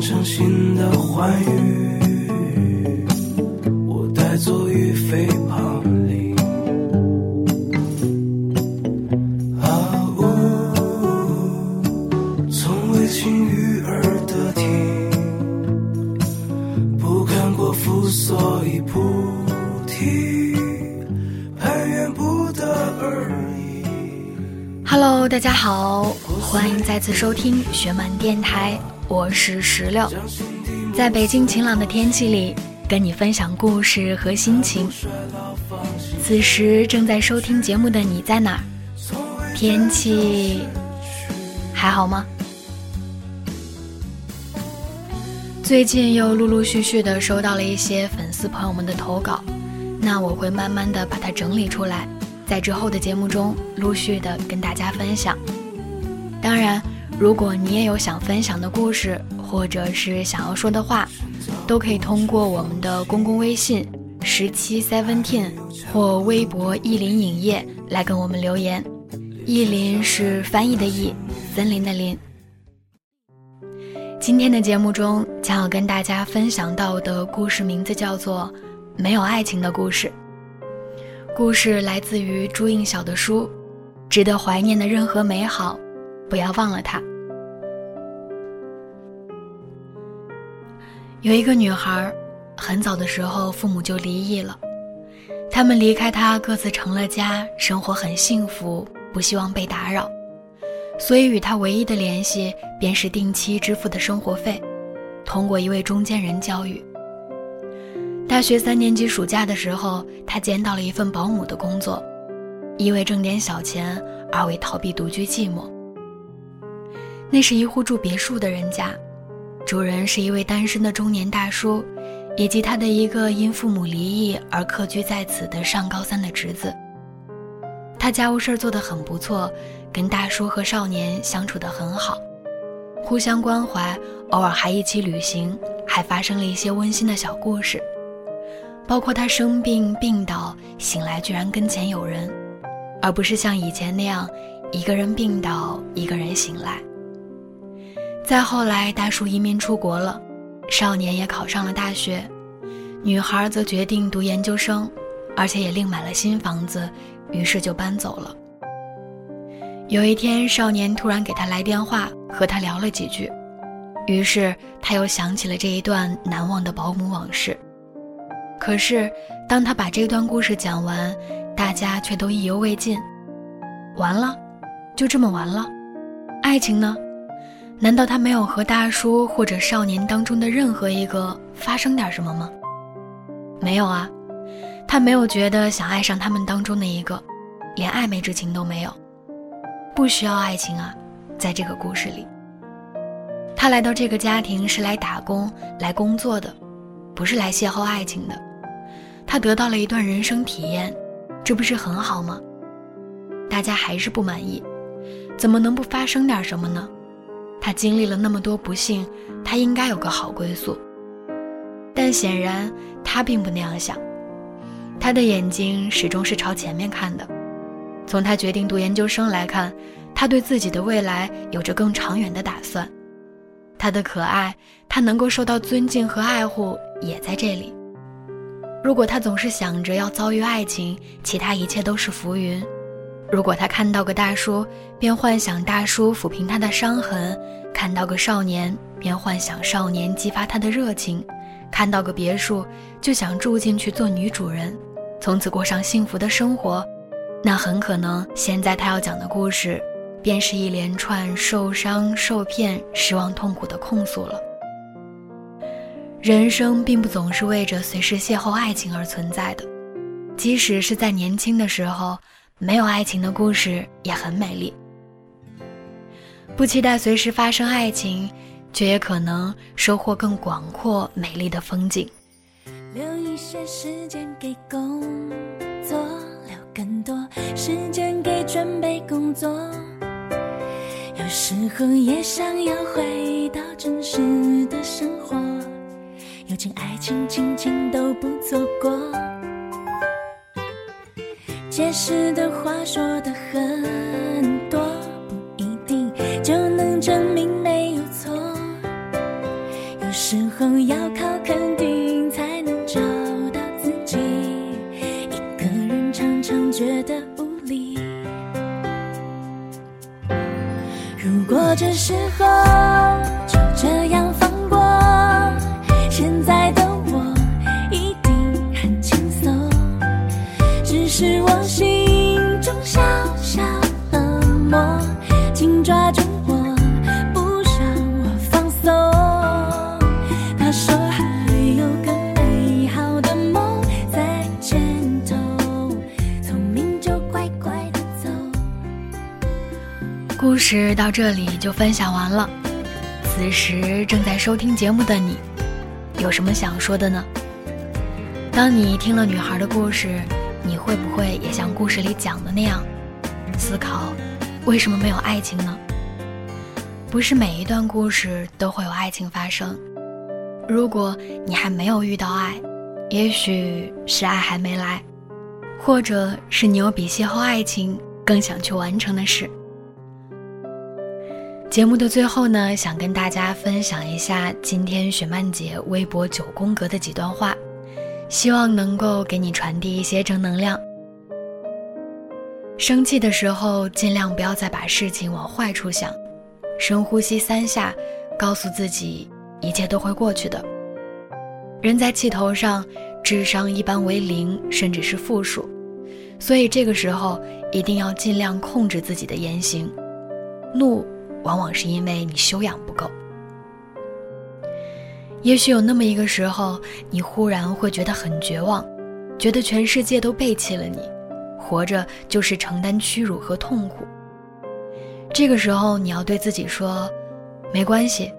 成新的欢愉。我带走一里。啊呜、从未轻于耳的听，不，所以提。Hello，大家好，欢迎再次收听学满电台，我是石榴，在北京晴朗的天气里，跟你分享故事和心情。此时正在收听节目的你在哪儿？天气还好吗？最近又陆陆续续的收到了一些粉丝朋友们的投稿，那我会慢慢的把它整理出来。在之后的节目中陆续的跟大家分享。当然，如果你也有想分享的故事，或者是想要说的话，都可以通过我们的公共微信十七 seventeen 或微博意林影业来跟我们留言。意林是翻译的意，森林的林。今天的节目中将要跟大家分享到的故事名字叫做《没有爱情的故事》。故事来自于朱映晓的书，值得怀念的任何美好，不要忘了他。有一个女孩，很早的时候父母就离异了，他们离开她，各自成了家，生活很幸福，不希望被打扰，所以与她唯一的联系便是定期支付的生活费，通过一位中间人交予。大学三年级暑假的时候，他捡到了一份保姆的工作，一为挣点小钱，二为逃避独居寂寞。那是一户住别墅的人家，主人是一位单身的中年大叔，以及他的一个因父母离异而客居在此的上高三的侄子。他家务事做得很不错，跟大叔和少年相处得很好，互相关怀，偶尔还一起旅行，还发生了一些温馨的小故事。包括他生病病倒，醒来居然跟前有人，而不是像以前那样一个人病倒，一个人醒来。再后来，大叔移民出国了，少年也考上了大学，女孩则决定读研究生，而且也另买了新房子，于是就搬走了。有一天，少年突然给他来电话，和他聊了几句，于是他又想起了这一段难忘的保姆往事。可是，当他把这段故事讲完，大家却都意犹未尽。完了，就这么完了？爱情呢？难道他没有和大叔或者少年当中的任何一个发生点什么吗？没有啊，他没有觉得想爱上他们当中的一个，连暧昧之情都没有。不需要爱情啊，在这个故事里，他来到这个家庭是来打工、来工作的。不是来邂逅爱情的，他得到了一段人生体验，这不是很好吗？大家还是不满意，怎么能不发生点什么呢？他经历了那么多不幸，他应该有个好归宿。但显然他并不那样想，他的眼睛始终是朝前面看的。从他决定读研究生来看，他对自己的未来有着更长远的打算。他的可爱，他能够受到尊敬和爱护，也在这里。如果他总是想着要遭遇爱情，其他一切都是浮云；如果他看到个大叔，便幻想大叔抚平他的伤痕；看到个少年，便幻想少年激发他的热情；看到个别墅，就想住进去做女主人，从此过上幸福的生活，那很可能现在他要讲的故事。便是一连串受伤、受骗、失望、痛苦的控诉了。人生并不总是为着随时邂逅爱情而存在的，即使是在年轻的时候，没有爱情的故事也很美丽。不期待随时发生爱情，却也可能收获更广阔、美丽的风景。留一些时间给工作，留更多时间给准备工作。有时候也想要回到真实的生活，友情、爱情、亲情都不错过。解释的话说的很多，不一定就能证明没有错。有时候要靠肯定才能找到自己。一个人常常觉得无力。如果这时候。故事到这里就分享完了。此时正在收听节目的你，有什么想说的呢？当你听了女孩的故事，你会不会也像故事里讲的那样，思考为什么没有爱情呢？不是每一段故事都会有爱情发生。如果你还没有遇到爱，也许是爱还没来，或者是你有比邂逅爱情更想去完成的事。节目的最后呢，想跟大家分享一下今天雪曼姐微博九宫格的几段话，希望能够给你传递一些正能量。生气的时候，尽量不要再把事情往坏处想，深呼吸三下，告诉自己一切都会过去的。人在气头上，智商一般为零，甚至是负数，所以这个时候一定要尽量控制自己的言行。怒。往往是因为你修养不够。也许有那么一个时候，你忽然会觉得很绝望，觉得全世界都背弃了你，活着就是承担屈辱和痛苦。这个时候，你要对自己说：“没关系，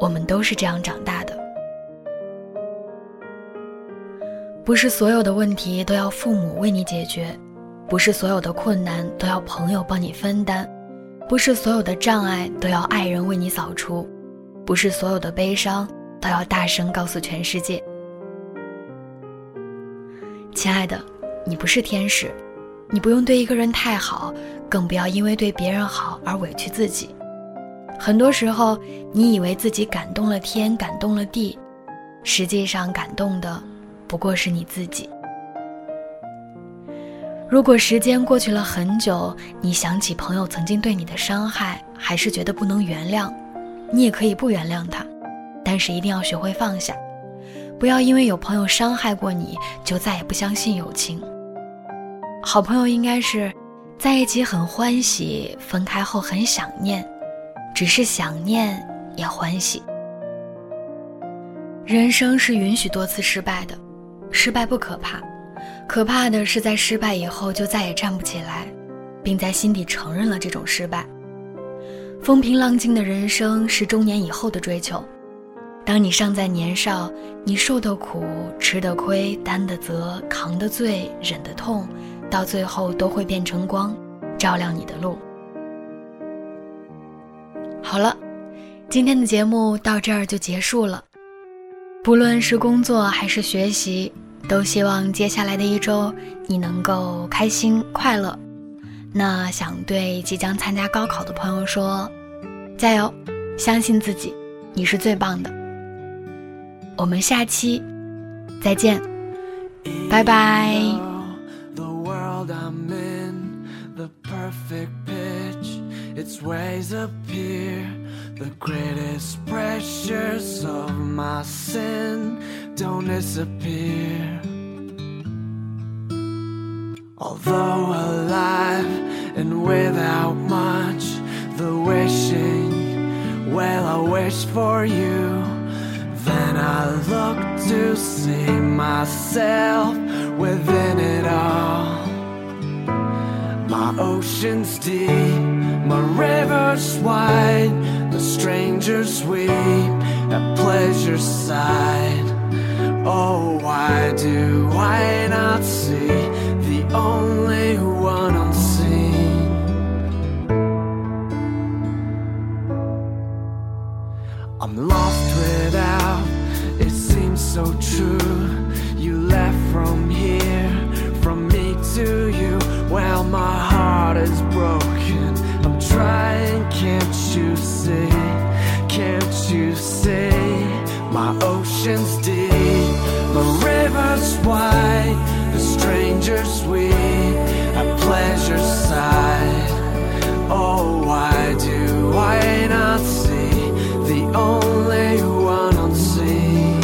我们都是这样长大的。不是所有的问题都要父母为你解决，不是所有的困难都要朋友帮你分担。”不是所有的障碍都要爱人为你扫除，不是所有的悲伤都要大声告诉全世界。亲爱的，你不是天使，你不用对一个人太好，更不要因为对别人好而委屈自己。很多时候，你以为自己感动了天，感动了地，实际上感动的不过是你自己。如果时间过去了很久，你想起朋友曾经对你的伤害，还是觉得不能原谅，你也可以不原谅他，但是一定要学会放下，不要因为有朋友伤害过你就再也不相信友情。好朋友应该是在一起很欢喜，分开后很想念，只是想念也欢喜。人生是允许多次失败的，失败不可怕。可怕的是，在失败以后就再也站不起来，并在心底承认了这种失败。风平浪静的人生是中年以后的追求。当你尚在年少，你受的苦、吃的亏、担的责、扛的罪、忍的痛，到最后都会变成光，照亮你的路。好了，今天的节目到这儿就结束了。不论是工作还是学习。都希望接下来的一周你能够开心快乐。那想对即将参加高考的朋友说，加油，相信自己，你是最棒的。我们下期再见，拜拜。The greatest pressures of my sin don't disappear. Although alive and without much, the wishing, well, I wish for you. Then I look to see myself within it all. My ocean's deep, my river's wide the strangers weep at pleasure's side. Oh, why do I not see the only one unseen? I'm lost without, it seems so true. You left from here, from me to you. Well, my heart is broken. I'm trying, can't you see? Can't you see? My ocean's deep, why the strangers we a pleasure side. Oh, why do I not see the only one on sea?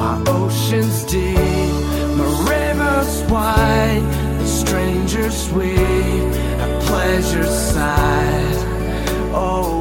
My ocean's deep, my river's wide. The strangers we a pleasure side. Oh.